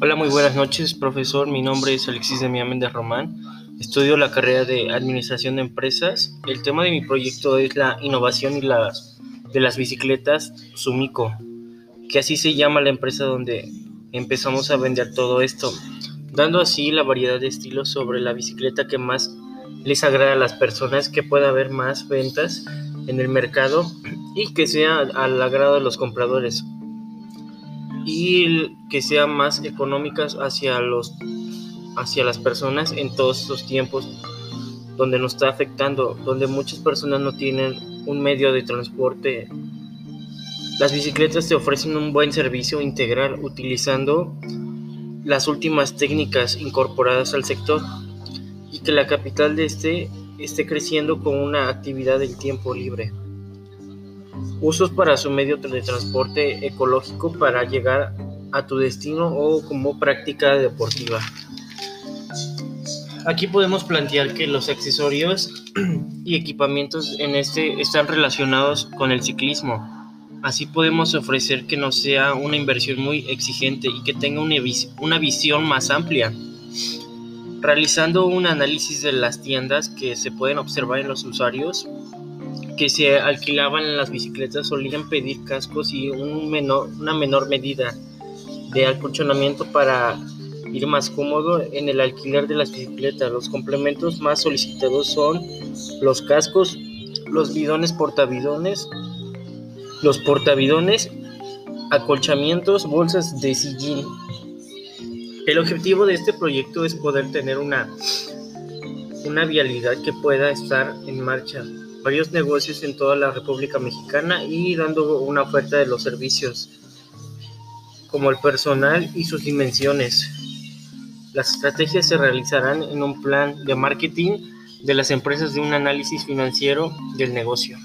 Hola, muy buenas noches, profesor. Mi nombre es Alexis de Méndez Román. Estudio la carrera de Administración de Empresas. El tema de mi proyecto es la innovación y las de las bicicletas Sumico, que así se llama la empresa donde empezamos a vender todo esto, dando así la variedad de estilos sobre la bicicleta que más les agrada a las personas, que pueda haber más ventas en el mercado y que sea al agrado de los compradores y que sean más económicas hacia los hacia las personas en todos estos tiempos donde nos está afectando, donde muchas personas no tienen un medio de transporte. Las bicicletas te ofrecen un buen servicio integral utilizando las últimas técnicas incorporadas al sector y que la capital de este esté creciendo con una actividad del tiempo libre. Usos para su medio de transporte ecológico para llegar a tu destino o como práctica deportiva. Aquí podemos plantear que los accesorios y equipamientos en este están relacionados con el ciclismo. Así podemos ofrecer que no sea una inversión muy exigente y que tenga una, una visión más amplia. Realizando un análisis de las tiendas que se pueden observar en los usuarios, que se alquilaban las bicicletas solían pedir cascos y una menor medida de acolchonamiento para ir más cómodo en el alquiler de las bicicletas. Los complementos más solicitados son los cascos, los bidones portabidones, los portabidones, acolchamientos, bolsas de sillín. El objetivo de este proyecto es poder tener una, una vialidad que pueda estar en marcha varios negocios en toda la República Mexicana y dando una oferta de los servicios como el personal y sus dimensiones. Las estrategias se realizarán en un plan de marketing de las empresas de un análisis financiero del negocio.